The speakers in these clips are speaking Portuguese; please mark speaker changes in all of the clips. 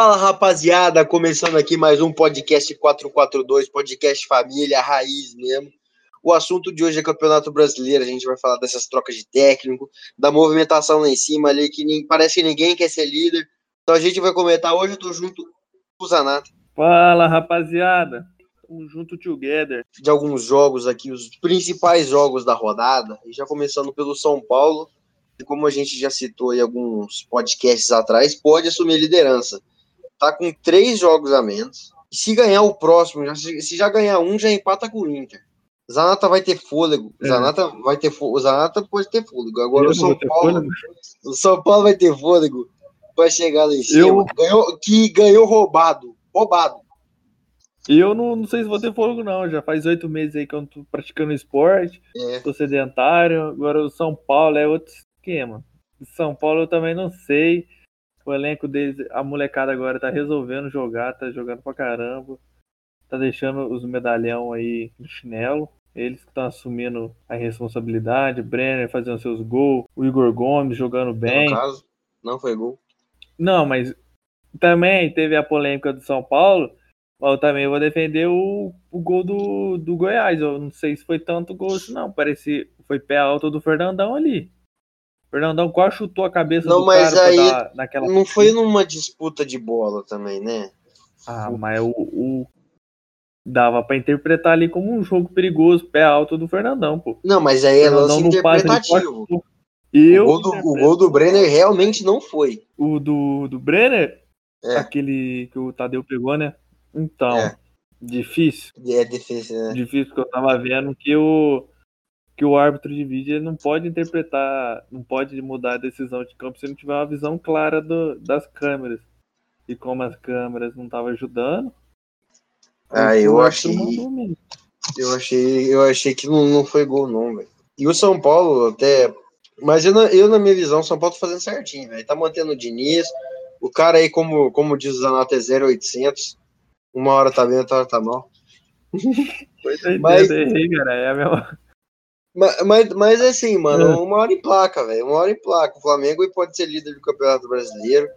Speaker 1: Fala rapaziada, começando aqui mais um podcast 442, podcast família, raiz mesmo. O assunto de hoje é Campeonato Brasileiro, a gente vai falar dessas trocas de técnico, da movimentação lá em cima ali, que nem, parece que ninguém quer ser líder. Então a gente vai comentar hoje, eu tô junto com o Zanato.
Speaker 2: Fala rapaziada, tamo junto together.
Speaker 1: De alguns jogos aqui, os principais jogos da rodada, e já começando pelo São Paulo, e como a gente já citou em alguns podcasts atrás, pode assumir liderança. Tá com três jogos a menos. E se ganhar o próximo, já- se já ganhar um, já empata com o Inter. Zanata vai ter fôlego.
Speaker 2: É.
Speaker 1: Zanata vai ter fôlego. Zanata pode ter fôlego. Agora
Speaker 2: Eu
Speaker 1: o São Paulo,
Speaker 2: fôlego.
Speaker 1: o São Paulo vai ter fôlego para chegar lá em cima.
Speaker 2: Eu-
Speaker 1: Ganhou, que ganhou roubado. Roubado.
Speaker 2: E eu não, não sei se vou ter fôlego, não. Já faz oito meses aí que eu não tô praticando esporte,
Speaker 1: É.
Speaker 2: tô sedentário. Agora o São Paulo é outro esquema. O São Paulo eu também não sei. O elenco deles, a molecada agora tá resolvendo jogar, tá jogando pra caramba. Tá deixando os medalhão aí no chinelo. Eles que estão assumindo a responsabilidade. Brenner fazendo seus gols. O Igor Gomes jogando bem.
Speaker 1: No caso, não foi gol.
Speaker 2: Não, mas também teve a polêmica do São Paulo. Eu também vou defender o, o gol do, do Goiás. Eu não sei se foi tanto gol não. Parece foi pé alto do Fernandão ali. Fernandão quase chutou a cabeça
Speaker 1: Não,
Speaker 2: do
Speaker 1: mas
Speaker 2: cara
Speaker 1: aí
Speaker 2: dar naquela.
Speaker 1: Não foi numa disputa de bola também, né?
Speaker 2: Ah, mas o, o- dava pra interpretar ali como um jogo perigoso, pé alto do Fernandão, pô.
Speaker 1: Não, mas aí é lance
Speaker 2: passe,
Speaker 1: interpretativo.
Speaker 2: Eu,
Speaker 1: o, gol do, o gol do Brenner realmente não foi.
Speaker 2: o do, do Brenner,
Speaker 1: É.
Speaker 2: aquele que o Tadeu pegou, né? Então,
Speaker 1: É.
Speaker 2: difícil.
Speaker 1: É defesa, né?
Speaker 2: difícil que eu tava vendo que o que o árbitro de vídeo ele não pode interpretar, não pode mudar a decisão de campo se não tiver uma visão clara do- das câmeras. E como as câmeras não estavam ajudando,
Speaker 1: Ah, eu achei. Eu achei, eu achei que não, não foi gol, não, velho. E o São Paulo até. Mas eu, na- eu, na minha visão, o São Paulo tá fazendo certinho, velho. Tá mantendo o Diniz. O cara aí, como, como diz o Zanato, é 0800. Uma hora tá bem, outra hora tá mal.
Speaker 2: Foi doideira,
Speaker 1: Mas-
Speaker 2: errei, cara. É a mesma...
Speaker 1: Mas, mas, mas assim, mano,
Speaker 2: É.
Speaker 1: uma hora em placa, velho. Uma hora em placa. O Flamengo pode ser líder do Campeonato Brasileiro.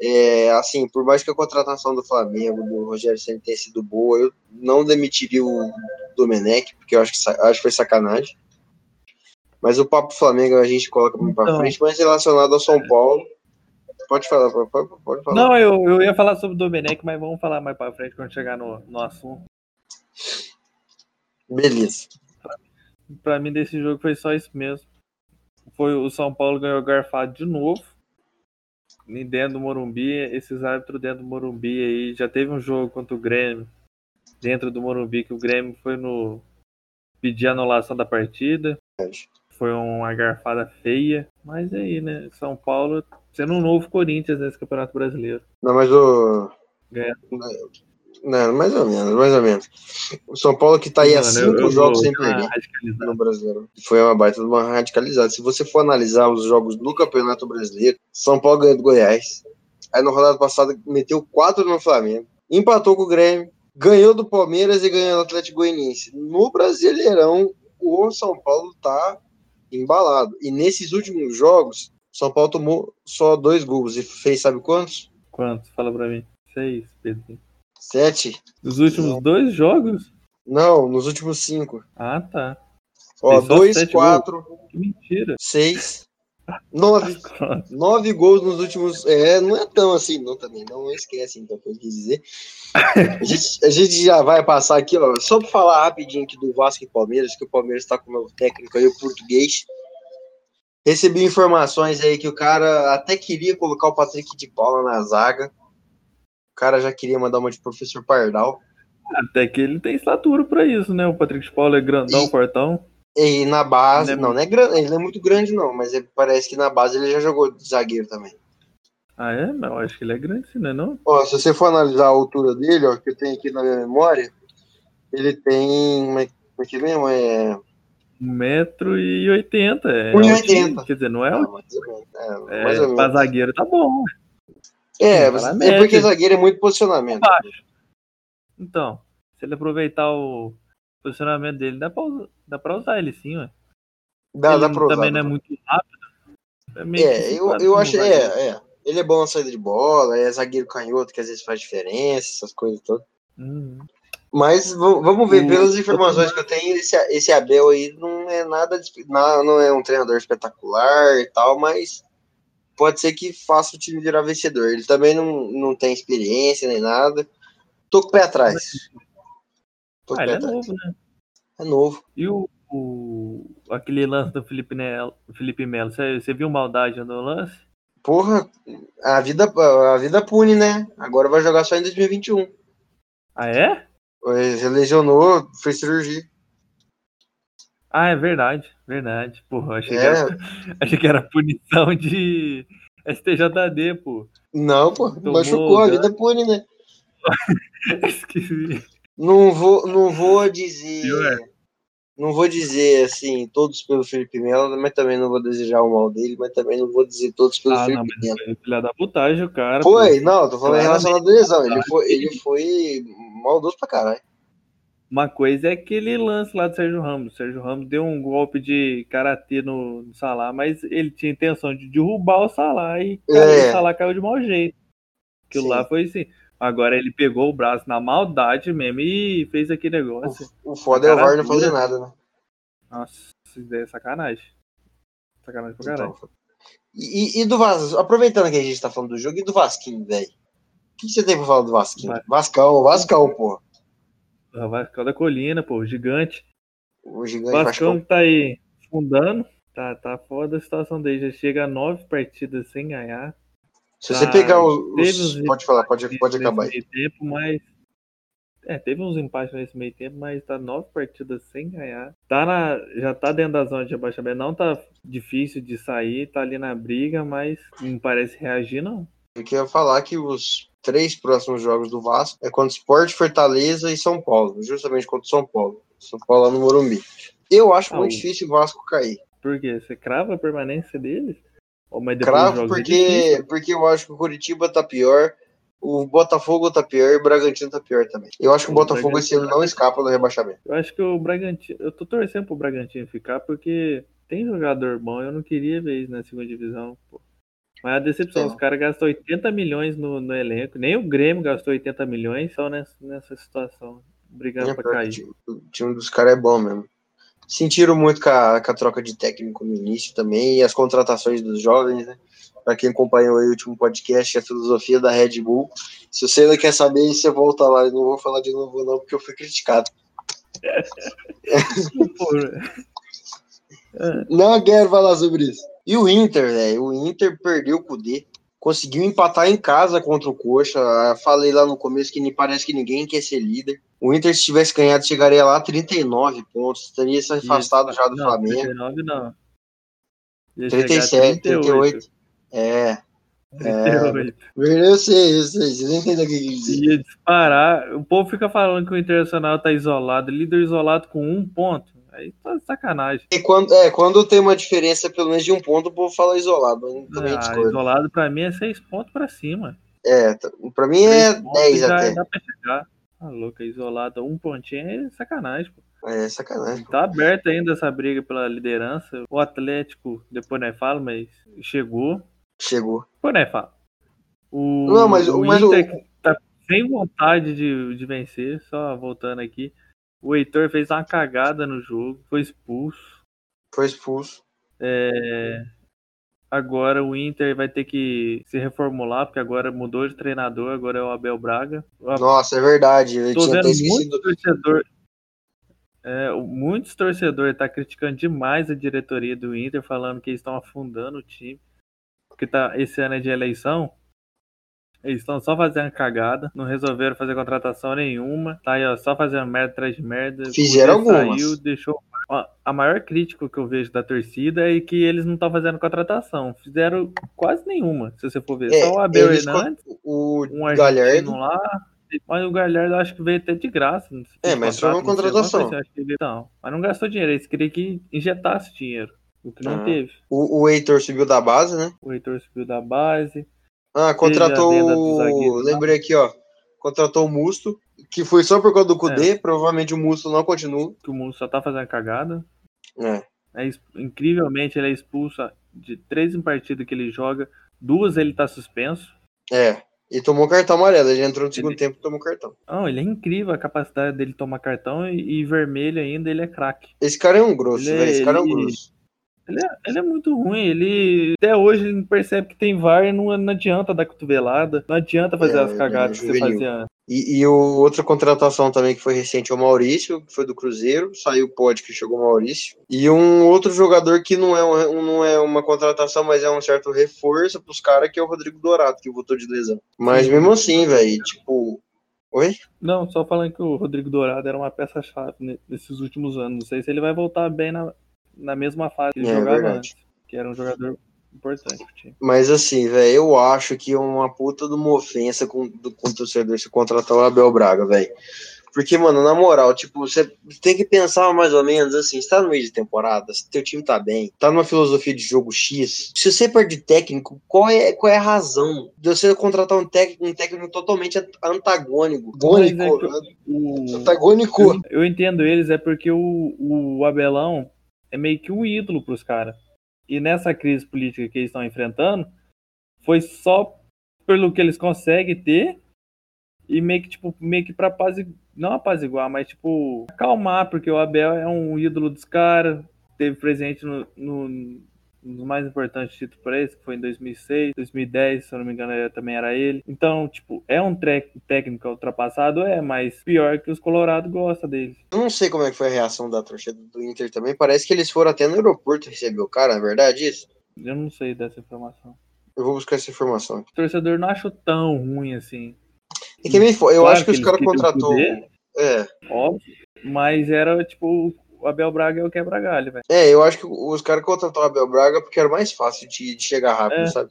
Speaker 1: É, assim, por mais que a contratação do Flamengo, do Rogério Senna tenha sido boa, eu não demitiria o Domenech, porque eu acho que, acho que foi sacanagem. Mas o papo Flamengo a gente coloca pra
Speaker 2: Então.
Speaker 1: frente, mas relacionado ao São Paulo. Pode falar, pode, pode- falar.
Speaker 2: Não, eu, eu ia falar sobre o Domenech, mas vamos falar mais pra frente quando chegar no, no assunto.
Speaker 1: Beleza.
Speaker 2: Pra mim, desse jogo foi só isso mesmo. Foi o São Paulo ganhou garfado de novo. E dentro do Morumbi, esses árbitros dentro do Morumbi aí. Já teve um jogo contra o Grêmio. Dentro do Morumbi, que o Grêmio foi no. pedir anulação da partida. Foi uma garfada feia. Mas aí, né? São Paulo sendo um novo Corinthians nesse Campeonato Brasileiro.
Speaker 1: Não, mas o. Não, mais ou menos, mais ou menos. O São Paulo que tá aí há
Speaker 2: Mano,
Speaker 1: cinco
Speaker 2: eu- eu
Speaker 1: jogos sem perder. no brasileiro. Foi uma baita de uma radicalizada. Se você for analisar os jogos no Campeonato Brasileiro, São Paulo ganhou do Goiás. Aí na rodada passada meteu quatro no Flamengo. Empatou com o Grêmio. Ganhou do Palmeiras e ganhou do Atlético Goianiense. No Brasileirão, o São Paulo tá embalado. E nesses últimos jogos, São Paulo tomou só dois gols. E fez sabe quantos?
Speaker 2: Quantos? Fala pra mim. Seis, Pedro.
Speaker 1: Sete?
Speaker 2: Nos últimos dois jogos?
Speaker 1: Não, nos últimos cinco.
Speaker 2: Ah, tá.
Speaker 1: Ó, dois,
Speaker 2: sete
Speaker 1: quatro,
Speaker 2: Que mentira.
Speaker 1: seis, nove. Nove gols nos últimos. É, não é tão assim, não, também. Não esquece, então, o que eu quis dizer. A gente, a gente já vai passar aqui, ó. Só pra falar rapidinho aqui do Vasco e Palmeiras, que o Palmeiras tá com o novo técnico aí, o português. Recebi informações aí que o cara até queria colocar o Patrick de Paula na zaga. O cara já queria mandar uma de professor Pardal.
Speaker 2: Até que ele tem estatura pra isso, né? O Patrick de Paula é grandão,
Speaker 1: E-
Speaker 2: fortão.
Speaker 1: E na base,
Speaker 2: Ele é
Speaker 1: não, não é grande, ele não é muito grande, não, mas ele- parece que na base ele já jogou de zagueiro também.
Speaker 2: Ah, é? Mas eu acho que ele é grande, sim, né? Não?
Speaker 1: Ó, se você for analisar a altura dele, ó, que eu tenho aqui na minha memória, ele tem. Como é, é que mesmo? É.
Speaker 2: 1,80m. É
Speaker 1: 1,80.
Speaker 2: altinho, Quer dizer, não é
Speaker 1: Ah, menos. É,
Speaker 2: É,
Speaker 1: mais ou
Speaker 2: pra
Speaker 1: menos.
Speaker 2: zagueiro tá bom.
Speaker 1: É, é porque zagueiro é muito posicionamento.
Speaker 2: Baixo. Então, se ele aproveitar o posicionamento dele, dá pra, usar- dá pra usar ele sim, ué.
Speaker 1: Dá,
Speaker 2: ele
Speaker 1: dá pra usar.
Speaker 2: também não é muito rápido. É,
Speaker 1: É, eu, eu acho. É, é. Ele é bom na saída de bola, é zagueiro canhoto, que às vezes faz diferença, essas coisas todas.
Speaker 2: Uhum.
Speaker 1: Mas vamos ver, pelas informações que eu tenho, esse, esse Abel aí não é nada, não é um treinador espetacular e tal, mas pode ser que faça o time virar vencedor. Ele também não, não tem experiência nem nada. Tô com o pé atrás. Tô com
Speaker 2: Ah,
Speaker 1: o pé
Speaker 2: ele é
Speaker 1: atrás.
Speaker 2: novo, né?
Speaker 1: É novo.
Speaker 2: E o, o- aquele lance do Felipe, Nel, Felipe Melo, você você viu maldade no lance?
Speaker 1: Porra, a vida, a vida pune, né? Agora vai jogar só em 2021.
Speaker 2: Ah, é?
Speaker 1: Ele lesionou, fez cirurgia.
Speaker 2: Ah, é verdade, verdade. Porra, achei, que
Speaker 1: É,
Speaker 2: era, achei que era punição de STJD, pô.
Speaker 1: não, pô,
Speaker 2: Tomou
Speaker 1: machucou, a vida pune, né?
Speaker 2: Esqueci.
Speaker 1: Não vou, não vou dizer. Não vou dizer assim, todos pelo Felipe Melo, mas também não vou desejar o mal dele, mas também não vou dizer todos pelo
Speaker 2: Ah,
Speaker 1: Felipe Melo.
Speaker 2: foi filha da putagem o cara.
Speaker 1: Foi,
Speaker 2: pô.
Speaker 1: não, tô falando em relação à lesão. Ele foi, ele foi maldoso pra caralho.
Speaker 2: Uma coisa é aquele lance lá do Sérgio Ramos. O Sérgio Ramos deu um golpe de karatê no, no Salah, mas ele tinha intenção de derrubar o Salah e
Speaker 1: É.
Speaker 2: o Salah caiu de mau jeito. Aquilo
Speaker 1: Sim.
Speaker 2: lá foi assim. Agora ele pegou o braço na maldade mesmo e fez aquele negócio.
Speaker 1: O, o foda é o VAR não fazer nada, né?
Speaker 2: Nossa, isso é sacanagem. Sacanagem pra caralho.
Speaker 1: Então, e, e do Vasco, aproveitando que a gente tá falando do jogo, e do Vasquinho, velho? O que, que você tem pra falar do Vasquinho?
Speaker 2: Vai.
Speaker 1: Vascão, Vascão, pô.
Speaker 2: Vascão da Colina, pô, gigante.
Speaker 1: O gigante
Speaker 2: Vascão tá aí fundando. Tá, tá foda a situação dele. Já chega a nove partidas sem ganhar.
Speaker 1: Se você
Speaker 2: tá,
Speaker 1: pegar os. os- pode falar, pode, pode acabar aí.
Speaker 2: tempo, mas. É, teve uns empates nesse meio tempo, mas tá nove partidas sem ganhar. Tá na, já tá dentro da zona de abaixamento. Não tá difícil de sair, tá ali na briga, mas não parece reagir, não.
Speaker 1: Eu queria falar que os três próximos jogos do Vasco é contra Sport, Fortaleza e São Paulo, justamente contra o São Paulo. São Paulo lá no Morumbi. Eu acho
Speaker 2: Ah,
Speaker 1: muito
Speaker 2: o-
Speaker 1: difícil o Vasco cair.
Speaker 2: Por quê? Você crava a permanência deles? Ou, depois
Speaker 1: Cravo
Speaker 2: é
Speaker 1: porque, porque eu acho que o Curitiba tá pior, o Botafogo tá pior e o Bragantino tá pior também. Eu acho que o
Speaker 2: O
Speaker 1: Botafogo esse ano
Speaker 2: Bragantino-
Speaker 1: não escapa do rebaixamento.
Speaker 2: Eu acho que o Bragantino. Eu tô torcendo pro Bragantino ficar porque tem jogador bom. Eu não queria ver isso na segunda divisão. Pô. Mas a decepção,
Speaker 1: É.
Speaker 2: os caras gastam 80 milhões no, no elenco. Nem o Grêmio gastou 80 milhões só nessa, nessa situação. Brigando
Speaker 1: É,
Speaker 2: pra cair.
Speaker 1: O time dos caras é bom mesmo. Sentiram muito com a, com a troca de técnico no início também e as contratações dos jovens, né? Pra quem acompanhou aí o último podcast, a filosofia da Red Bull. Se você ainda quer saber, você volta lá. Eu não vou falar de novo, não, porque eu fui criticado. Não quero falar sobre isso. E o Inter, velho? O Inter perdeu o Kudê. Conseguiu empatar em casa contra o Coxa. Falei lá no começo que nem parece que ninguém quer ser líder. O Inter, se tivesse ganhado, chegaria lá a 39 pontos. Teria se afastado já do
Speaker 2: não,
Speaker 1: Flamengo.
Speaker 2: 39 não. Ia chegar a
Speaker 1: 37, 38. É.
Speaker 2: 38.
Speaker 1: Eu sei, eu sei. Você não entendeu o que eu quis dizer.
Speaker 2: Ia disparar. O povo fica falando que o Internacional tá isolado. Líder isolado com um ponto. Aí tá de sacanagem.
Speaker 1: E quando, é, quando tem uma diferença pelo menos de um ponto, o povo fala isolado. Também
Speaker 2: Ah, isolado pra mim é seis pontos pra cima.
Speaker 1: É, tá- pra mim é
Speaker 2: Três pontos
Speaker 1: 10
Speaker 2: já
Speaker 1: até.
Speaker 2: Dá pra chegar. Tá louca, isolado. Um pontinho é sacanagem, pô.
Speaker 1: É sacanagem.
Speaker 2: Tá aberta ainda essa briga pela liderança. O Atlético, depois não é fala, mas chegou.
Speaker 1: Chegou.
Speaker 2: Depois não é fala. O,
Speaker 1: Não, mas-
Speaker 2: o
Speaker 1: mas o-
Speaker 2: Inter tá sem vontade de, de vencer, só voltando aqui. O Heitor fez uma cagada no jogo, foi expulso.
Speaker 1: Foi expulso.
Speaker 2: É, Agora o Inter vai ter que se reformular, porque agora mudou de treinador, agora é o Abel Braga.
Speaker 1: Nossa, é verdade. Eu
Speaker 2: Tô
Speaker 1: tinha
Speaker 2: vendo muito torcedor. É, muitos torcedores tá criticando demais a diretoria do Inter, falando que eles estão afundando o time. Porque tá, esse ano é de eleição. Eles estão só fazendo cagada, não resolveram fazer contratação nenhuma. Tá aí, ó, só fazendo merda atrás de merda.
Speaker 1: Fizeram algumas.
Speaker 2: Saiu, deixou... A maior crítica que eu vejo da torcida é que eles não estão fazendo contratação. Fizeram quase nenhuma, se você for ver.
Speaker 1: É,
Speaker 2: só o Abel Hernandes
Speaker 1: O
Speaker 2: um argentino
Speaker 1: Galhardo.
Speaker 2: lá. Mas o Galhardo acho que veio até de graça. sei,
Speaker 1: É, mas foi uma
Speaker 2: sei,
Speaker 1: contratação.
Speaker 2: coisa assim, veio- Não, mas não gastou dinheiro. Eles queriam que injetasse dinheiro. O que não
Speaker 1: Ah.
Speaker 2: teve.
Speaker 1: O, o Heitor subiu da base, né?
Speaker 2: O Heitor subiu da base.
Speaker 1: Ah, contratou. Lembrei aqui, ó. Contratou o Musto, que foi só por causa do Kudê.
Speaker 2: É.
Speaker 1: Provavelmente o Musto não continua.
Speaker 2: Que o mundo só tá fazendo cagada.
Speaker 1: É.
Speaker 2: É, incrivelmente ele é expulso de três em partida que ele joga, Duas ele tá suspenso.
Speaker 1: É. E tomou cartão amarelo. Ele entrou no segundo ele... tempo e tomou cartão.
Speaker 2: Não, ele é incrível a capacidade dele tomar cartão e, e vermelho ainda, ele é craque.
Speaker 1: Esse cara é um grosso, velho. Esse cara é um grosso.
Speaker 2: Ele é, ele é, muito ruim. Ele até hoje ele percebe que tem VAR e não, não adianta dar cotovelada. Não adianta fazer é, as cagadas é que você fazia antes.
Speaker 1: E, e o, outra contratação também que foi recente é o Maurício, que foi do Cruzeiro. Saiu o pod que chegou o Maurício. E um outro jogador que não é, um, não é uma contratação, mas é um certo reforço pros caras, que é o Rodrigo Dourado, que voltou de lesão. Mas mesmo assim, velho, tipo. Oi?
Speaker 2: Não, só falando que o Rodrigo Dourado era uma peça-chave nesses últimos anos. Não sei se ele vai voltar bem na, na mesma fase que ele é, jogava verdade. antes, que era um jogador importante.
Speaker 1: Mas assim, velho, eu acho que é uma puta de uma ofensa com, do, com o torcedor se contratar o Abel Braga, velho. Porque, mano, na moral, tipo, você tem que pensar mais ou menos assim, está no meio de temporada, se teu time tá bem, tá numa filosofia de jogo X, se você perde técnico, qual é, qual é a razão de você contratar um técnico, um técnico totalmente antagônico? Antagônico. É o... Antagônico.
Speaker 2: Eu, eu, entendo eles, é porque o, o Abelão é meio que um ídolo para os caras. E nessa crise política que eles estão enfrentando, foi só pelo que eles conseguem ter e meio que, tipo, meio que pra apaziguar, não apaziguar, mas, tipo, acalmar, porque o Abel é um ídolo dos caras, teve presente no, no um dos mais importantes títulos para eles, que foi em 2006, 2010, se eu não me engano, também era ele. Então, tipo, é um técnico ultrapassado, é, mas pior que os Colorado gosta dele.
Speaker 1: Eu não sei como é que foi a reação da torcida do Inter também. Parece que eles foram até no aeroporto receber o cara, é verdade isso?
Speaker 2: Eu não sei dessa informação.
Speaker 1: Eu vou buscar essa informação.
Speaker 2: O torcedor não achou tão ruim assim.
Speaker 1: E que. Eu claro acho que, que os caras contratou. É.
Speaker 2: Óbvio. Mas era tipo o Abel Braga é o quebra-galho, velho.
Speaker 1: É, eu acho que os caras contrataram o Abel Braga porque era mais fácil de, de chegar rápido, é. sabe?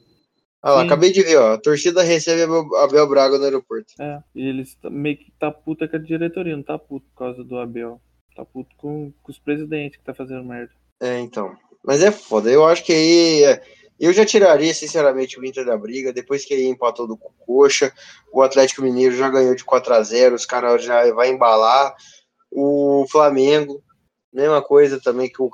Speaker 1: Ah lá, Sim. acabei de ver, ó. A torcida recebe Abel, Abel Braga no aeroporto.
Speaker 2: É, e eles meio que tá puta com a diretoria, não tá puto por causa do Abel. Tá puto com, com os presidentes que tá fazendo merda.
Speaker 1: É, então. Mas é foda. Eu acho que aí. É, eu já tiraria, sinceramente, o Inter da briga. Depois que aí empatou do Coxa, o Atlético Mineiro já ganhou de 4 a 0 os caras já vai embalar. O Flamengo Mesma coisa também que o,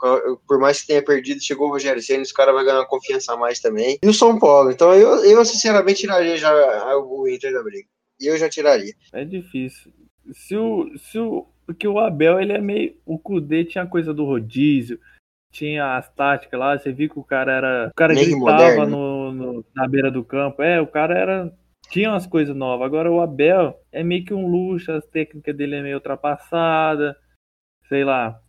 Speaker 1: por mais que tenha perdido, chegou o Rogério Senna, esse cara vai ganhar confiança a mais também. E o São Paulo. Então eu, eu sinceramente tiraria já o Inter da briga. E eu já tiraria.
Speaker 2: É difícil. Se o, se o, porque o Abel, ele é meio. O Kudê tinha coisa do rodízio, tinha as táticas lá, você viu que o cara era. O cara meio gritava no, no, na beira do campo. É, o cara era. Tinha umas coisas novas. Agora o Abel é meio que um luxo, as técnicas dele é meio ultrapassada. Sei lá.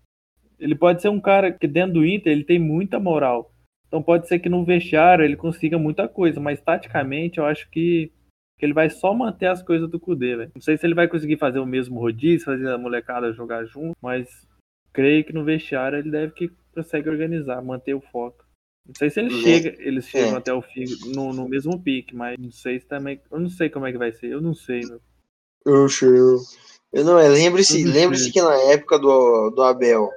Speaker 2: Ele pode ser um cara que dentro do Inter ele tem muita moral. Então pode ser que no vestiário ele consiga muita coisa, mas taticamente eu acho que, que ele vai só manter as coisas do Kudê, velho. Não sei se ele vai conseguir fazer o mesmo rodízio, fazer a molecada jogar junto, mas creio que no vestiário ele deve que consegue organizar, manter o foco. Não sei se ele uhum. chega, eles chegam é. até o fim no, no mesmo pique, mas não sei se também. Eu não sei como é que vai ser, eu não sei, meu.
Speaker 1: Eu sei. Eu não, lembre-se, lembre-se que na época do, do Abel,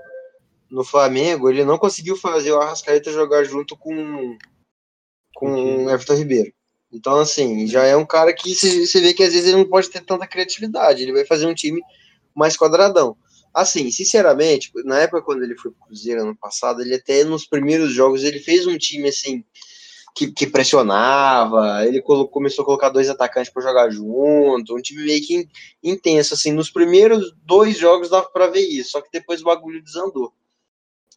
Speaker 1: no Flamengo, ele não conseguiu fazer o Arrascaeta jogar junto com, com o Everton Ribeiro. Então, assim, já é um cara que você vê que às vezes ele não pode ter tanta criatividade. Ele vai fazer um time mais quadradão. Assim, sinceramente, na época quando ele foi pro Cruzeiro ano passado, ele até nos primeiros jogos ele fez um time assim que, que pressionava, ele colocou, começou a colocar dois atacantes para jogar junto, um time meio que intenso assim. Nos primeiros dois jogos dava para ver isso, só que depois o bagulho desandou.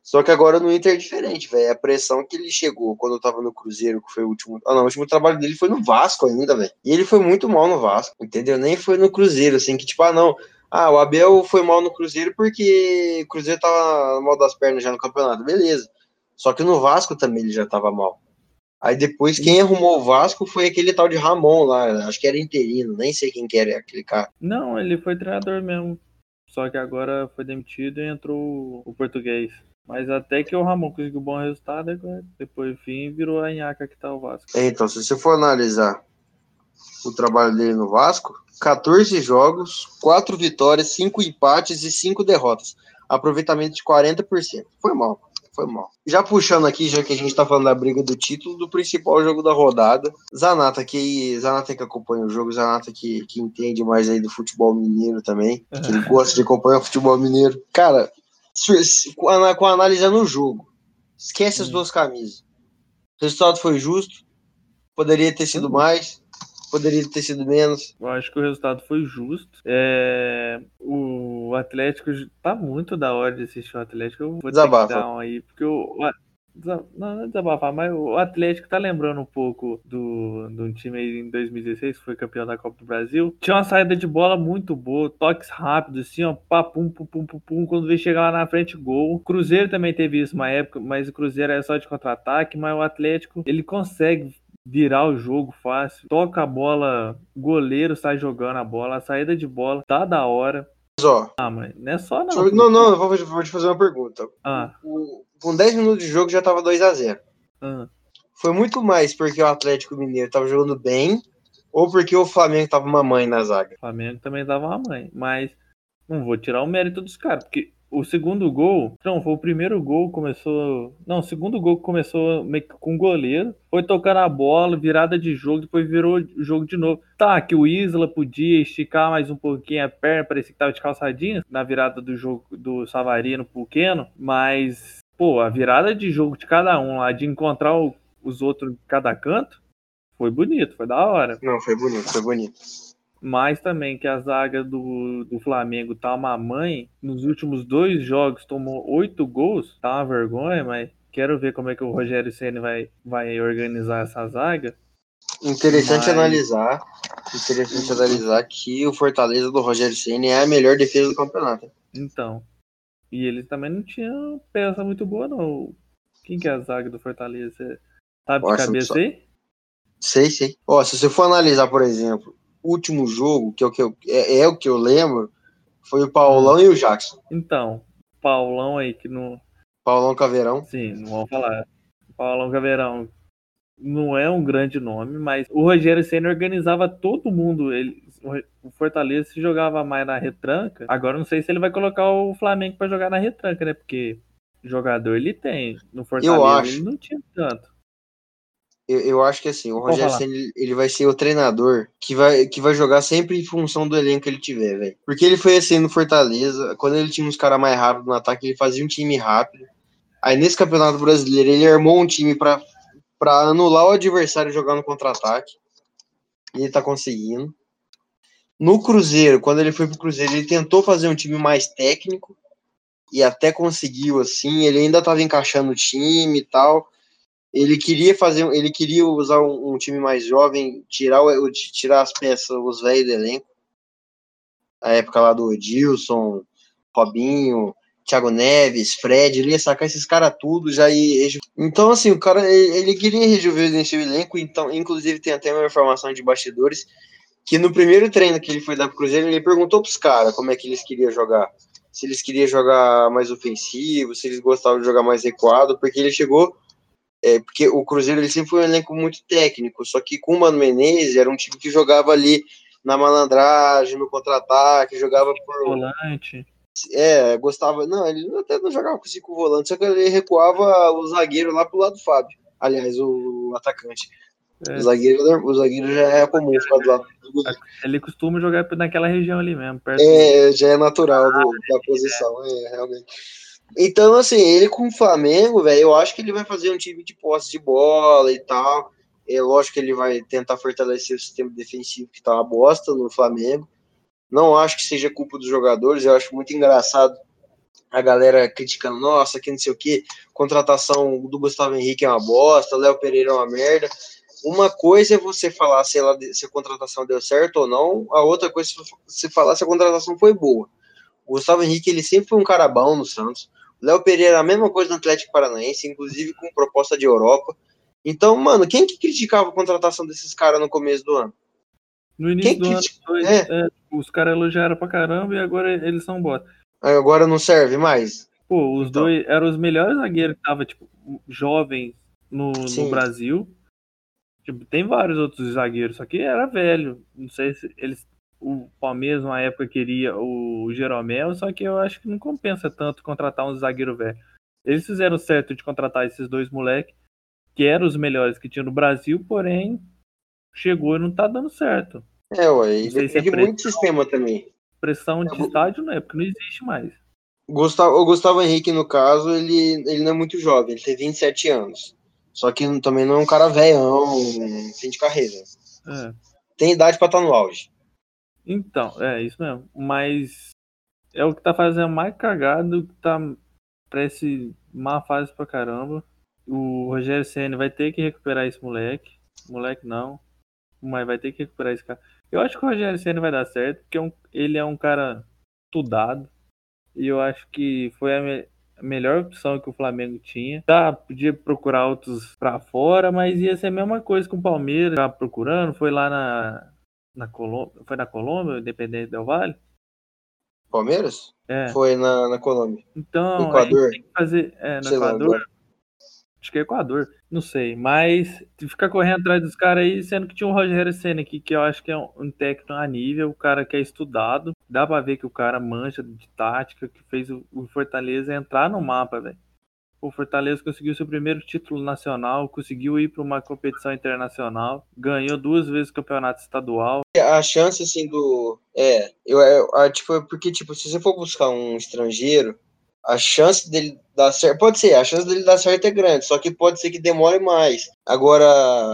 Speaker 1: Só que agora no Inter é diferente, velho. A pressão que ele chegou quando eu tava no Cruzeiro, que foi o último. Ah, não, o último trabalho dele foi no Vasco ainda, velho. E ele foi muito mal no Vasco, entendeu? Nem foi no Cruzeiro, assim, que tipo, ah, não. Ah, o Abel foi mal no Cruzeiro porque o Cruzeiro tava mal das pernas já no campeonato, beleza. Só que no Vasco também ele já tava mal. Aí depois quem arrumou o Vasco foi aquele tal de Ramon lá, acho que era interino, nem sei quem que era aquele cara.
Speaker 2: Não, ele foi treinador mesmo. Só que agora foi demitido e entrou o português. Mas até que o Ramon conseguiu um bom resultado, depois, fim, virou a Inhaca que tá o Vasco.
Speaker 1: É, então, se você for analisar o trabalho dele no Vasco, 14 jogos, 4 vitórias, 5 empates e 5 derrotas. Aproveitamento de 40%. Foi mal, foi mal. Já puxando aqui, já que a gente tá falando da briga do título, do principal jogo da rodada. Zanata, que Zanata que acompanha o jogo, Zanata que, que entende mais aí do futebol mineiro também, que ele gosta de acompanhar o futebol mineiro. Cara, com, a, análise no jogo. Esquece as duas camisas. O resultado foi justo. Poderia ter sido mais, poderia ter sido menos.
Speaker 2: Eu acho que o resultado foi justo. É, o Atlético tá muito da hora de assistir o Atlético. Eu vou
Speaker 1: Desabafa.
Speaker 2: dar um aí, porque o. Não, não é desabafar, mas o Atlético tá lembrando um pouco do, do time aí em 2016, que foi campeão da Copa do Brasil. Tinha uma saída de bola muito boa, toques rápidos, assim, ó, papum, pum, pum, pum, pum, quando veio chegar lá na frente, gol. Cruzeiro também teve isso uma época, mas o Cruzeiro é só de contra-ataque, mas o Atlético, ele consegue virar o jogo fácil, toca a bola, goleiro sai jogando a bola, a saída de bola tá da hora.
Speaker 1: Ó,
Speaker 2: Ah, mas não é só não.
Speaker 1: não, não, eu vou, vou te fazer uma pergunta.
Speaker 2: Ah,
Speaker 1: O- com 10 minutos de jogo já tava 2 a 0
Speaker 2: ah.
Speaker 1: Foi muito mais porque o Atlético Mineiro tava jogando bem ou porque o Flamengo tava uma mãe na zaga?
Speaker 2: O Flamengo também dava uma mãe, mas não vou tirar o mérito dos caras, porque o segundo gol, não, foi o primeiro gol, começou, não, o segundo gol começou com o goleiro, foi tocando a bola, virada de jogo, depois virou o jogo de novo. Tá, que o Isla podia esticar mais um pouquinho a perna, parecia que tava de calçadinha na virada do jogo do Savarino pro Keno, mas, pô, a virada de jogo de cada um lá, de encontrar o- os outros de cada canto, foi bonito, foi da hora.
Speaker 1: Não, foi bonito, foi bonito.
Speaker 2: Mas também que a zaga do, do Flamengo tá uma mãe. Nos últimos dois jogos tomou oito gols. Tá uma vergonha, mas quero ver como é que o Rogério Ceni vai, vai organizar essa zaga.
Speaker 1: Interessante
Speaker 2: Mas-
Speaker 1: analisar, interessante analisar que o Fortaleza do Rogério Ceni é a melhor defesa do campeonato.
Speaker 2: Então. E ele também não tinha peça muito boa, não. Quem que é a zaga do Fortaleza? Sabe de cabeça aí?
Speaker 1: Sei, sei. Ó, se você for analisar, por exemplo, último jogo, que é o que eu, é, é o que eu lembro, foi o Paulão e o Jackson.
Speaker 2: Então, Paulão aí que não.
Speaker 1: Paulão Caveirão.
Speaker 2: Sim, não vamos falar. Paulão Caveirão não é um grande nome, mas o Rogério Senna organizava todo mundo. Ele, o Fortaleza se jogava mais na retranca. Agora não sei se ele vai colocar o Flamengo para jogar na retranca, né? Porque jogador ele tem. No Fortaleza
Speaker 1: acho.
Speaker 2: ele não tinha tanto.
Speaker 1: Eu, eu acho que assim, o Rogério. Ceni ele, ele vai ser o treinador que vai, que vai jogar sempre em função do elenco que ele tiver, velho. Porque ele foi assim no Fortaleza, quando ele tinha uns caras mais rápidos no ataque, ele fazia um time rápido. Aí nesse Campeonato Brasileiro, ele armou um time pra pra anular o adversário jogando contra-ataque. E ele tá conseguindo. No Cruzeiro, quando ele foi pro Cruzeiro, ele tentou fazer um time mais técnico e até conseguiu assim, ele ainda tava encaixando o time e tal. Ele queria fazer, ele queria usar um, um time mais jovem, tirar, o, tirar as peças, os velhos do elenco. A época lá do Edilson, Robinho, Thiago Neves, Fred, ele ia sacar esses caras tudo, já ia. Então, assim, o cara, ele queria rejuvenescer o elenco, então, inclusive tem até uma informação de bastidores, que no primeiro treino que ele foi dar pro Cruzeiro, ele perguntou pros caras como é que eles queriam jogar. Se eles queriam jogar mais ofensivo, se eles gostavam de jogar mais recuado, porque ele chegou é, porque o Cruzeiro ele sempre foi um elenco muito técnico, só que com o Mano Menezes era um time que jogava ali na malandragem, no contra-ataque, jogava por.
Speaker 2: Volante.
Speaker 1: É, gostava. Não, ele até não jogava com cinco volantes, só que ele recuava o zagueiro lá pro lado do Fábio. Aliás, o atacante.
Speaker 2: É.
Speaker 1: O, zagueiro, o zagueiro já é comum ficar do lado do.
Speaker 2: Ele costuma jogar naquela região ali mesmo, perto
Speaker 1: É, já é natural do- da posição, é, realmente. Então, assim, ele com o Flamengo, velho, eu acho que ele vai fazer um time de posse de bola e tal. É lógico que ele vai tentar fortalecer o sistema defensivo que tá uma bosta no Flamengo. Não acho que seja culpa dos jogadores, eu acho muito engraçado a galera criticando, nossa, que não sei o que, contratação do Gustavo Henrique é uma bosta, Léo Pereira é uma merda. Uma coisa é você falar se, ela, se a contratação deu certo ou não, a outra coisa é você falar se a contratação foi boa. O Gustavo Henrique, ele sempre foi um cara bom no Santos. O Léo Pereira, a mesma coisa no Atlético Paranaense, inclusive com proposta de Europa. Então, mano, quem que criticava a contratação desses caras no começo do ano?
Speaker 2: No início
Speaker 1: Quem
Speaker 2: do ano,
Speaker 1: critica-
Speaker 2: dois,
Speaker 1: é.
Speaker 2: é, os caras elogiaram pra caramba e agora eles são bosta.
Speaker 1: Agora não serve mais?
Speaker 2: Pô, os
Speaker 1: Então.
Speaker 2: dois eram os melhores zagueiros que tava, tipo, jovens no, no. Brasil. Tipo, tem vários outros zagueiros, só que era velho. Não sei se eles. O Palmeiras, uma época, queria o Jeromel, só que eu acho que não compensa tanto contratar um zagueiro velho. Eles fizeram certo de contratar esses dois moleques, que eram os melhores que tinha no Brasil, porém, chegou e não tá dando certo.
Speaker 1: É, ué, ele
Speaker 2: se é
Speaker 1: muito sistema também.
Speaker 2: Pressão de
Speaker 1: É,
Speaker 2: estádio não é, porque não existe mais.
Speaker 1: Gustavo, o Gustavo Henrique, no caso, ele, ele não é muito jovem, ele tem 27 anos. Só que também não é um cara velhão, fim de carreira.
Speaker 2: É.
Speaker 1: Tem idade pra estar no auge.
Speaker 2: Então, é isso mesmo. Mas é o que tá fazendo mais cagado, que tá parece má fase pra caramba. O Rogério Senna vai ter que recuperar esse moleque. Moleque não. Mas vai ter que recuperar esse cara. Eu acho que o Rogério Senna vai dar certo, porque é ele é um cara estudado. E eu acho que foi a, me- a melhor opção que o Flamengo tinha. Tá, podia procurar outros pra fora, mas ia ser a mesma coisa com o Palmeiras. Tava procurando, foi lá na, na Colômbia. Foi na Colômbia, Independente Del Vale?
Speaker 1: Palmeiras?
Speaker 2: É.
Speaker 1: Foi na, na Colômbia.
Speaker 2: Então,
Speaker 1: Equador?
Speaker 2: tem que fazer. É, no
Speaker 1: lá,
Speaker 2: Equador.
Speaker 1: agora.
Speaker 2: Acho que é Equador, não sei. Mas ficar correndo atrás dos caras aí, sendo que tinha o Rogério Senna aqui, que eu acho que é um, um técnico a nível, o cara que é estudado. Dá pra ver que o cara mancha de tática, que fez o, o Fortaleza entrar no mapa, velho. O Fortaleza conseguiu seu primeiro título nacional, conseguiu ir pra uma competição internacional, ganhou duas vezes o campeonato estadual.
Speaker 1: A chance, assim, do. É, eu, eu, a, tipo, porque, tipo, se você for buscar um estrangeiro, a chance dele dar certo. Pode ser, a chance dele dar certo é grande, só que pode ser que demore mais. Agora,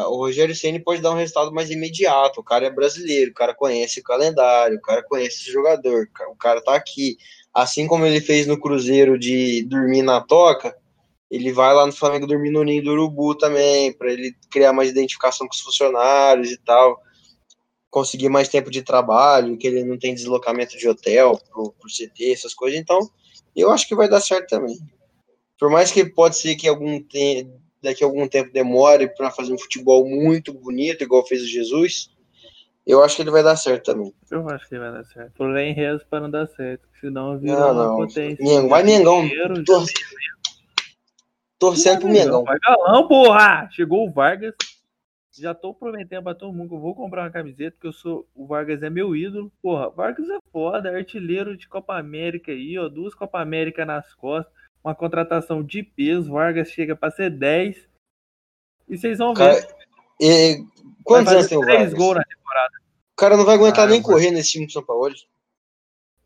Speaker 1: o Rogério Ceni pode dar um resultado mais imediato. O cara é brasileiro, o cara conhece o calendário, o cara conhece o jogador, o cara tá aqui. Assim como ele fez no Cruzeiro de dormir na toca, ele vai lá no Flamengo dormir no ninho do urubu também, para ele criar mais identificação com os funcionários e tal conseguir mais tempo de trabalho, que ele não tem deslocamento de hotel pro, pro CT, essas coisas. Então, eu acho que vai dar certo também. Por mais que pode ser que algum te, daqui a algum tempo demore para fazer um futebol muito bonito, igual fez o Jesus, eu acho que ele vai dar certo também.
Speaker 2: Eu acho que vai dar certo. Porém, rezo para não dar certo, senão vira
Speaker 1: Não,
Speaker 2: uma
Speaker 1: não.
Speaker 2: potência.
Speaker 1: Vai.
Speaker 2: Dinheiro,
Speaker 1: Tor- Torcendo pro Mengão.
Speaker 2: Vai galão, porra! Chegou o Vargas. Já tô prometendo pra todo mundo que eu vou comprar uma camiseta, porque eu sou. O Vargas é meu ídolo. Porra, Vargas é foda, é artilheiro de Copa América aí, ó. Duas Copa América nas costas. Uma contratação de peso. Vargas chega pra ser 10. E vocês vão ver.
Speaker 1: Cara, e, quantos anos tem o Vargas?
Speaker 2: gols na
Speaker 1: O cara não vai aguentar
Speaker 2: Ah,
Speaker 1: nem correr nesse time do São Paulo.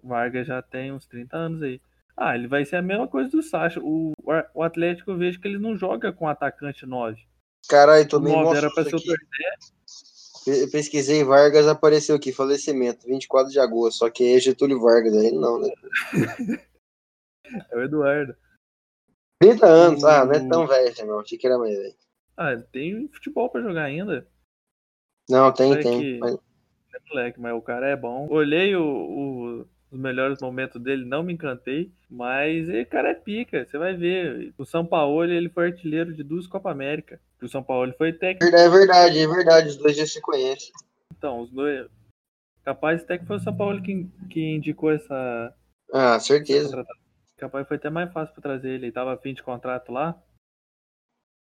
Speaker 2: Vargas já tem uns 30 anos aí. Ah, ele vai ser a mesma coisa do Sacha. O, o Atlético eu vejo que ele não joga com atacante 9.
Speaker 1: Caralho,
Speaker 2: O
Speaker 1: tomei
Speaker 2: 9
Speaker 1: mó
Speaker 2: era pra ser o.
Speaker 1: Pe- Pesquisei Vargas, apareceu aqui, falecimento, 24 de agosto, só que é Getúlio Vargas, aí não, né?
Speaker 2: É o Eduardo.
Speaker 1: 30 anos, ah, não é tão velho não, achei que era mais velho.
Speaker 2: Ah, ele tem futebol pra jogar ainda.
Speaker 1: Não, tem, tem.
Speaker 2: que-
Speaker 1: mas-
Speaker 2: É moleque, mas o cara é bom. Olhei o- o- os melhores momentos dele, não me encantei. Mas o cara é pica, você vai ver. O São Paulo ele foi artilheiro de duas Copa América. O São Paulo foi técnico.
Speaker 1: É verdade, é verdade, os dois já se conhecem.
Speaker 2: Então, os dois. Capaz até que foi o São Paulo que, que indicou essa,
Speaker 1: Ah, certeza.
Speaker 2: Capaz foi até mais fácil pra trazer ele. Ele tava a fim de contrato lá.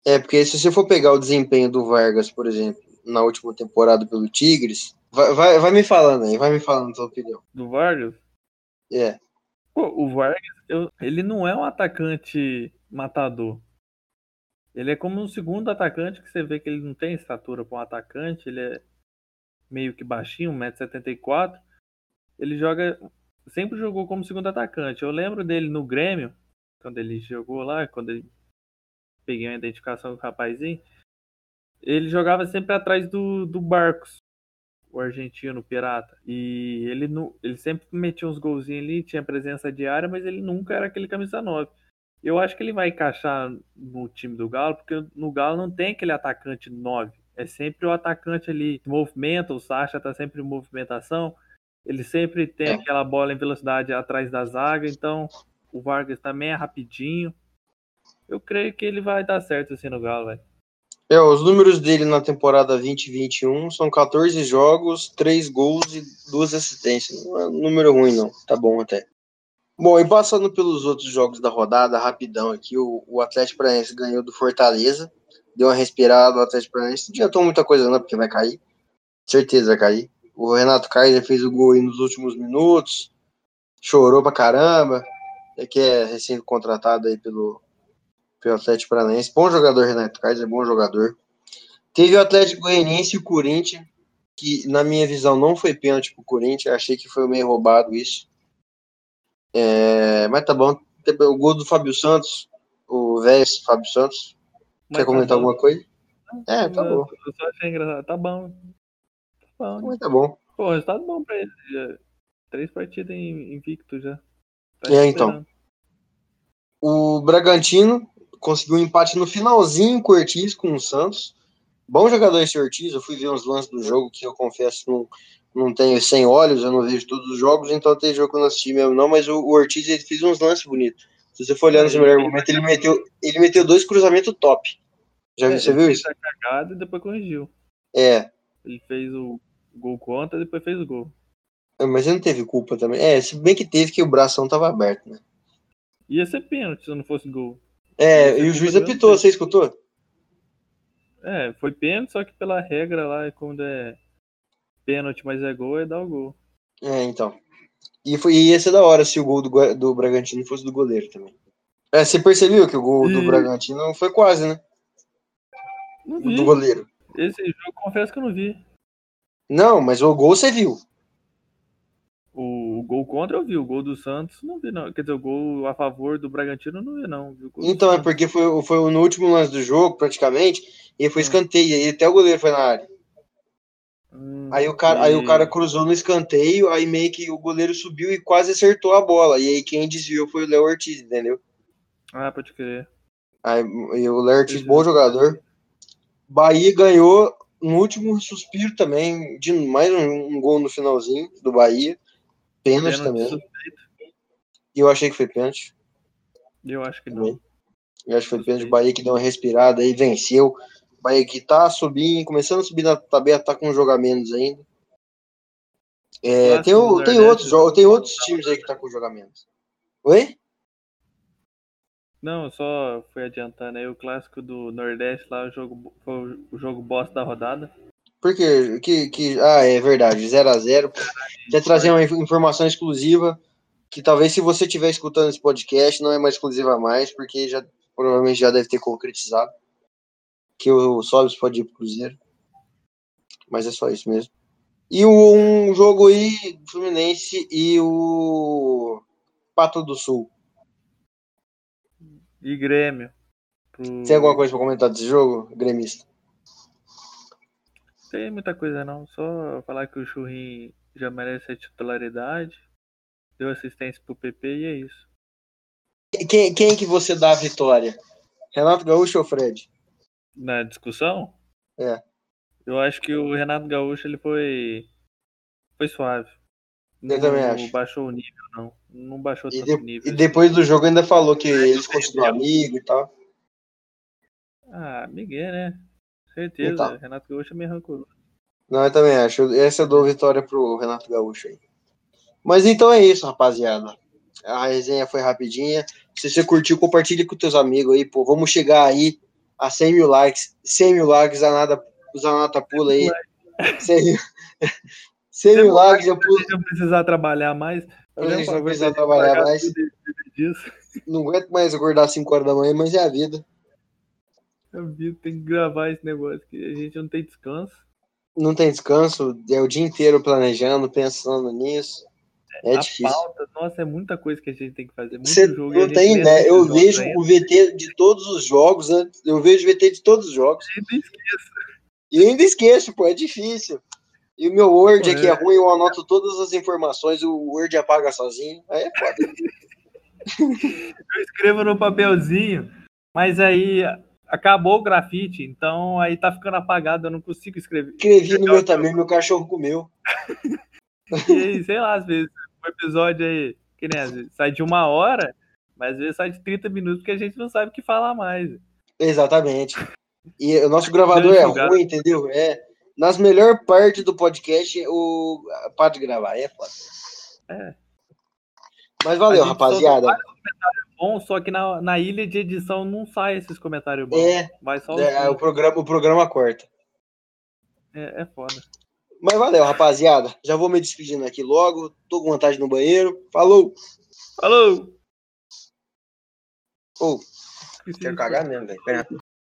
Speaker 1: É, porque se você for pegar o desempenho do Vargas, por exemplo, na última temporada pelo Tigres, vai, vai, vai me falando aí, vai me falando a sua opinião.
Speaker 2: Do Vargas.
Speaker 1: É,
Speaker 2: Pô, o Vargas, eu- ele não é um atacante matador. Ele é como um segundo atacante que você vê que ele não tem estatura para um atacante, ele é meio que baixinho, 1,74m. Ele joga. Sempre jogou como segundo atacante. Eu lembro dele no Grêmio, quando ele jogou lá, quando ele peguei uma identificação com o rapazinho. Ele jogava sempre atrás do, do Barcos, o argentino pirata. E ele, não, ele sempre metia uns golzinhos ali, tinha presença diária, mas ele nunca era aquele camisa 9. Eu acho que ele vai encaixar no time do Galo, porque no Galo não tem aquele atacante 9. É sempre o atacante ali que movimenta, o Sacha tá sempre em movimentação. Ele sempre tem
Speaker 1: É.
Speaker 2: aquela bola em velocidade atrás da zaga, então o Vargas também é rapidinho. Eu creio que ele vai dar certo assim no Galo, velho.
Speaker 1: É, os números dele na temporada 2021 são 14 jogos, 3 gols e 2 assistências. Não é número ruim, não. Tá bom até. Bom, e passando pelos outros jogos da rodada, rapidão aqui, o, o Atlético Paranaense ganhou do Fortaleza, deu uma respirada, o Atlético Paranaense não adiantou muita coisa não, porque vai cair. Certeza vai cair. O Renato Kaiser fez o gol aí nos últimos minutos, chorou pra caramba, é que é recém-contratado aí pelo, pelo Atlético Paranaense. Bom jogador, Renato Kaiser, bom jogador. Teve o Atlético Goianiense e o Corinthians, que na minha visão não foi pênalti pro Corinthians, achei que foi meio roubado isso. É, mas tá bom. O gol do Fábio Santos, o velho Fábio Santos, Quer comentar alguma coisa? É, tá
Speaker 2: eu,
Speaker 1: bom.
Speaker 2: Eu só achei engraçado. Tá bom. Tá bom.
Speaker 1: Mas tá bom.
Speaker 2: Pô, resultado bom pra ele. Já. Três partidas invicto já. Tá
Speaker 1: É, então. O Bragantino conseguiu um empate no finalzinho com o Ortiz, com o Santos. Bom jogador esse Ortiz, eu fui ver uns lances do jogo que eu confesso não, não tenho sem olhos, eu não vejo todos os jogos, então tem jogo que eu não assisti mesmo não, mas o, o Ortiz ele fez uns lances bonitos. Se você for olhar nos
Speaker 2: É,
Speaker 1: melhores
Speaker 2: ele-
Speaker 1: momentos, ele meteu, ele meteu dois cruzamentos top. Já
Speaker 2: É,
Speaker 1: viu, você
Speaker 2: ele
Speaker 1: viu
Speaker 2: fez
Speaker 1: isso?
Speaker 2: a cagada e depois corrigiu.
Speaker 1: É,
Speaker 2: Ele fez o gol contra e depois fez o gol.
Speaker 1: mas ele não teve culpa também. É, se bem que teve que o bração tava aberto, né?
Speaker 2: Ia ser pênalti se não fosse gol.
Speaker 1: É, e o juiz apitou, você escutou?
Speaker 2: É, foi pênalti, só que pela regra lá, quando é pênalti, mas é gol, é dar o gol.
Speaker 1: É, então. E, foi, e ia ser da hora se o gol do, do Bragantino fosse do goleiro também. É, você percebeu que o gol do
Speaker 2: E-
Speaker 1: Bragantino foi quase, né?
Speaker 2: Não
Speaker 1: O
Speaker 2: vi.
Speaker 1: do goleiro.
Speaker 2: Esse jogo, confesso que eu não vi.
Speaker 1: Não, mas o gol você viu.
Speaker 2: O, gol contra eu vi, o gol do Santos não vi, não. Quer dizer, o gol a favor do Bragantino não vi, não. Vi
Speaker 1: Então, é porque foi, foi no último lance do jogo, praticamente, e foi
Speaker 2: Hum.
Speaker 1: escanteio, e até o goleiro foi na área.
Speaker 2: Hum,
Speaker 1: Aí o, cara, aí o
Speaker 2: e-
Speaker 1: cara cruzou no escanteio, aí meio que o goleiro subiu e quase acertou a bola. E aí quem desviou foi o Léo Ortiz, entendeu?
Speaker 2: Ah, pode crer.
Speaker 1: Aí, e o Léo Ortiz, bom jogador. Bahia ganhou no último suspiro também, de mais um, um gol no finalzinho do Bahia. Pênalti
Speaker 2: Pênalti
Speaker 1: também.
Speaker 2: suspeito.
Speaker 1: E eu achei que foi pênalti.
Speaker 2: Eu acho que não.
Speaker 1: Eu acho que foi pênalti. O Bahia que deu uma respirada aí, venceu. O Bahia que tá subindo, começando a subir na tabela, tá com um jogo menos ainda. É, tem, o- tem, outros, tem outros times aí que tá com menos. Oi?
Speaker 2: Não, só fui adiantando aí o clássico do Nordeste lá, o jogo, foi o jogo bosta da rodada.
Speaker 1: Por quê? Que, que, ah, é verdade, 0x0. Quer trazer uma inf- informação exclusiva que talvez se você estiver escutando esse podcast não é mais exclusiva mais, porque já provavelmente já deve ter concretizado que o Sobs pode ir pro Cruzeiro. Mas é só isso mesmo. E um jogo aí, Fluminense e o Pato do Sul.
Speaker 2: E Grêmio.
Speaker 1: Tem alguma coisa pra comentar desse jogo, gremista?
Speaker 2: Tem muita coisa não, só falar que o Churrin já merece a titularidade, deu assistência pro PP e é isso.
Speaker 1: Quem, quem que você dá a vitória? Renato Gaúcho ou Fred?
Speaker 2: Na discussão?
Speaker 1: É.
Speaker 2: Eu acho que o Renato Gaúcho ele foi foi suave.
Speaker 1: Eu também acho.
Speaker 2: baixou o nível não, não baixou
Speaker 1: E,
Speaker 2: tanto
Speaker 1: de-
Speaker 2: nível.
Speaker 1: e depois do jogo ainda falou que eles continuam amigos e tal.
Speaker 2: Ah, Miguel, né? Certeza,
Speaker 1: Então.
Speaker 2: Renato Gaúcho é meio rancoroso.
Speaker 1: Não, eu também acho. Essa eu dou vitória pro Renato Gaúcho aí. Mas então é isso, rapaziada. A resenha foi rapidinha. Se você curtiu, compartilhe com teus amigos aí, pô. Vamos chegar aí a 100 mil likes. 100 mil likes, a nada, Zanata pula aí. 100 mil, 100 mil likes, eu pulo.
Speaker 2: Se não precisar trabalhar mais,
Speaker 1: gente não
Speaker 2: vai
Speaker 1: precisa
Speaker 2: ter que
Speaker 1: trabalhar mais. Não aguento mais acordar às 5 horas da manhã, mas é a vida.
Speaker 2: Eu vi, tem que gravar esse negócio que a gente não tem descanso.
Speaker 1: Não tem descanso, é o dia inteiro planejando, pensando nisso. É
Speaker 2: a
Speaker 1: difícil.
Speaker 2: pauta, nossa, é muita coisa que a gente tem que fazer. Muito
Speaker 1: Você
Speaker 2: jogo.
Speaker 1: não tem ideia. Eu vejo
Speaker 2: ainda,
Speaker 1: o VT de todos os jogos, né? Eu vejo o VT de todos os jogos.
Speaker 2: a gente esquece.
Speaker 1: E ainda esqueço, pô, é difícil. E o meu Word
Speaker 2: Pô,
Speaker 1: aqui
Speaker 2: é.
Speaker 1: é ruim, eu anoto todas as informações, o Word apaga sozinho. Aí é foda.
Speaker 2: Eu escrevo no papelzinho, mas aí acabou o grafite, então aí tá ficando apagado, eu não consigo escrever.
Speaker 1: Escrevi no meu também, meu cachorro comeu.
Speaker 2: E aí, sei lá, às vezes, um episódio aí, que nem às vezes, sai de uma hora, mas às vezes sai de 30 minutos porque a gente não sabe o que falar mais.
Speaker 1: Exatamente. E o nosso gravador é ruim, entendeu? É. Nas melhores partes do podcast, o para de gravar, é foda.
Speaker 2: É.
Speaker 1: Mas valeu,
Speaker 2: A
Speaker 1: rapaziada.
Speaker 2: Bom, só que na, na ilha de edição não sai esses comentários bons.
Speaker 1: É,
Speaker 2: Vai só
Speaker 1: é, o programa, o programa corta.
Speaker 2: é, é foda.
Speaker 1: Mas valeu, rapaziada. Já vou me despedindo aqui logo. Tô com vontade no banheiro. Falou!
Speaker 2: Falou!
Speaker 1: Ô,
Speaker 2: Esqueci
Speaker 1: quero cagar mesmo, velho.